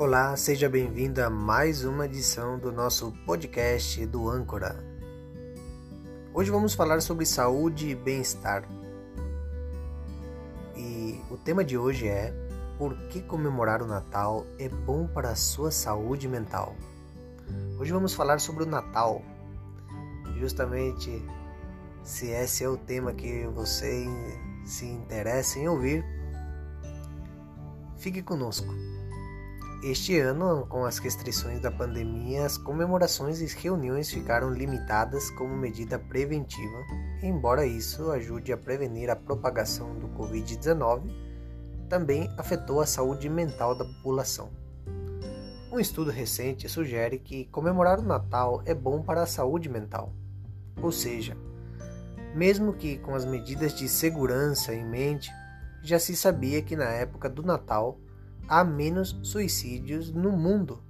Olá, seja bem-vindo a mais uma edição do nosso podcast do Âncora. Hoje vamos falar sobre saúde e bem-estar. E o tema de hoje é Por que comemorar o Natal é bom para a sua saúde mental? Hoje vamos falar sobre o Natal. Justamente se esse é o tema que você se interessa em ouvir, fique conosco. Este ano, com as restrições da pandemia, as comemorações e reuniões ficaram limitadas como medida preventiva, embora isso ajude a prevenir a propagação do Covid-19, também afetou a saúde mental da população. Um estudo recente sugere que comemorar o Natal é bom para a saúde mental, ou seja, mesmo que com as medidas de segurança em mente, já se sabia que na época do Natal há menos suicídios no mundo.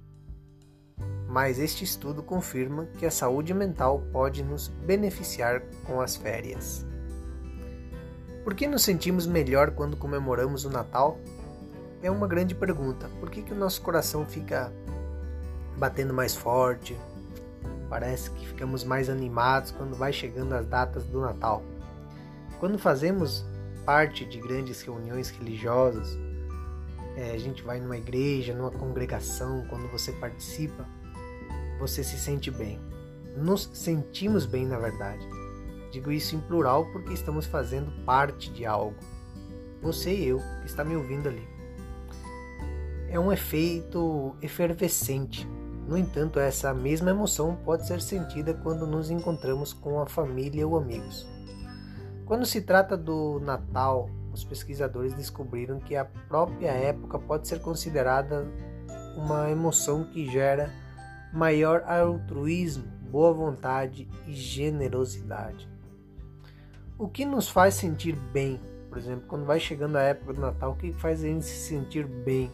Mas este estudo confirma que a saúde mental pode nos beneficiar com as férias. Por que nos sentimos melhor quando comemoramos o Natal? É uma grande pergunta. Por que, que o nosso coração fica batendo mais forte? Parece que ficamos mais animados quando vai chegando as datas do Natal. Quando fazemos parte de grandes reuniões religiosas, é, a gente vai numa igreja, numa congregação, quando você participa, você se sente bem. Nos sentimos bem, na verdade. Digo isso em plural porque estamos fazendo parte de algo. Você e eu que está me ouvindo ali. É um efeito efervescente. No entanto, essa mesma emoção pode ser sentida quando nos encontramos com a família ou amigos. Quando se trata do Natal os pesquisadores descobriram que a própria época pode ser considerada uma emoção que gera maior altruísmo, boa vontade e generosidade. O que nos faz sentir bem? Por exemplo, quando vai chegando a época do Natal, o que faz a gente se sentir bem?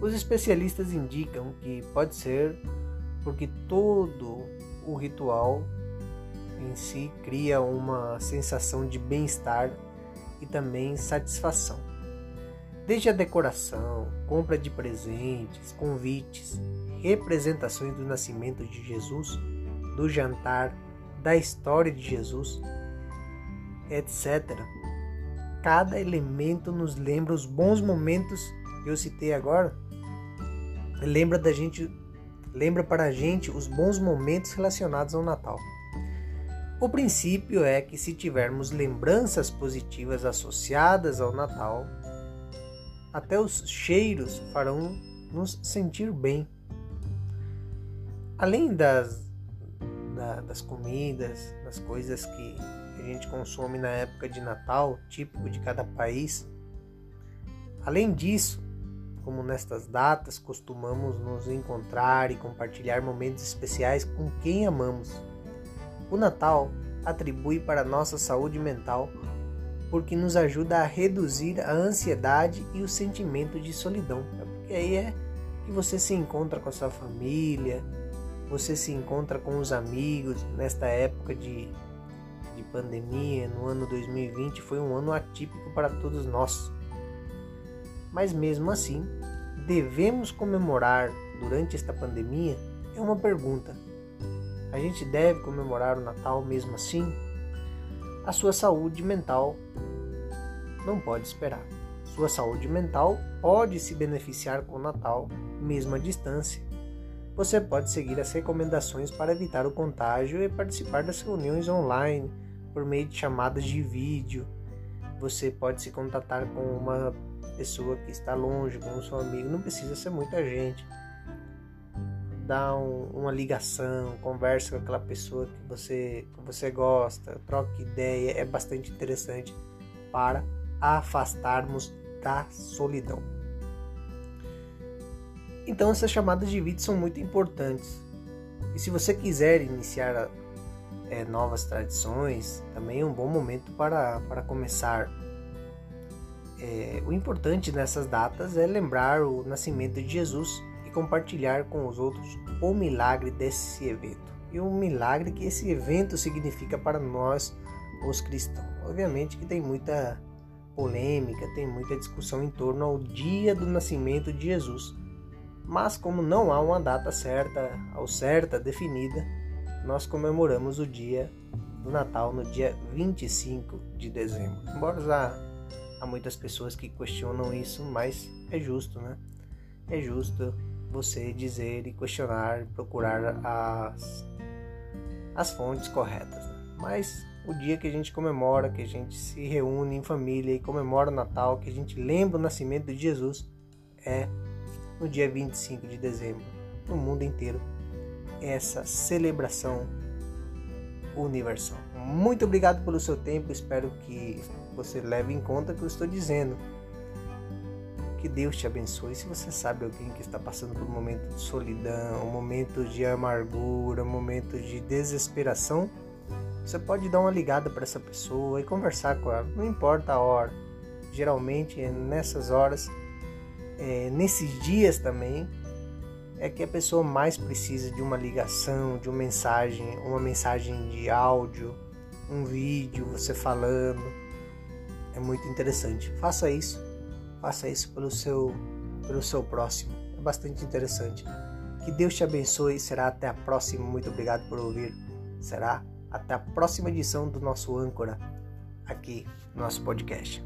Os especialistas indicam que pode ser porque todo o ritual em si cria uma sensação de bem-estar e também satisfação. Desde a decoração, compra de presentes, convites, representações do nascimento de Jesus, do jantar, da história de Jesus, etc. Cada elemento nos lembra os bons momentos que eu citei agora. Lembra da gente, lembra para a gente os bons momentos relacionados ao Natal. O princípio é que, se tivermos lembranças positivas associadas ao Natal, até os cheiros farão nos sentir bem. Além das, da, das comidas, das coisas que a gente consome na época de Natal, típico de cada país, além disso, como nestas datas costumamos nos encontrar e compartilhar momentos especiais com quem amamos o Natal atribui para a nossa saúde mental porque nos ajuda a reduzir a ansiedade e o sentimento de solidão. É porque aí é que você se encontra com a sua família, você se encontra com os amigos nesta época de, de pandemia, no ano 2020 foi um ano atípico para todos nós. Mas mesmo assim, devemos comemorar durante esta pandemia? É uma pergunta. A gente deve comemorar o Natal mesmo assim? A sua saúde mental não pode esperar. Sua saúde mental pode se beneficiar com o Natal, mesmo à distância. Você pode seguir as recomendações para evitar o contágio e participar das reuniões online por meio de chamadas de vídeo. Você pode se contatar com uma pessoa que está longe, com o seu amigo, não precisa ser muita gente dá um, uma ligação, conversa com aquela pessoa que você, que você gosta, troca ideia, é bastante interessante para afastarmos da solidão. Então essas chamadas de vídeo são muito importantes. E se você quiser iniciar é, novas tradições, também é um bom momento para, para começar. É, o importante nessas datas é lembrar o nascimento de Jesus compartilhar com os outros o milagre desse evento e o milagre que esse evento significa para nós, os cristãos. Obviamente que tem muita polêmica, tem muita discussão em torno ao dia do nascimento de Jesus, Mas como não há uma data certa, ao certa, definida, nós comemoramos o dia do Natal no dia 25 de dezembro. Embora já há muitas pessoas que questionam isso, mas é justo, né? É justo você dizer e questionar, procurar as, as fontes corretas. Né? Mas o dia que a gente comemora, que a gente se reúne em família e comemora o Natal, que a gente lembra o nascimento de Jesus, é no dia 25 de dezembro, no mundo inteiro. Essa celebração universal. Muito obrigado pelo seu tempo, espero que você leve em conta o que eu estou dizendo. Que Deus te abençoe. Se você sabe alguém que está passando por um momento de solidão, um momento de amargura, um momento de desesperação, você pode dar uma ligada para essa pessoa e conversar com ela. Não importa a hora. Geralmente nessas horas, é, nesses dias também, é que a pessoa mais precisa de uma ligação, de uma mensagem, uma mensagem de áudio, um vídeo, você falando. É muito interessante. Faça isso. Faça isso pelo seu pelo seu próximo. É bastante interessante. Que Deus te abençoe. Será até a próxima. Muito obrigado por ouvir. Será até a próxima edição do nosso âncora aqui no nosso podcast.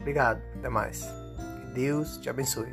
Obrigado. Até mais. Que Deus te abençoe.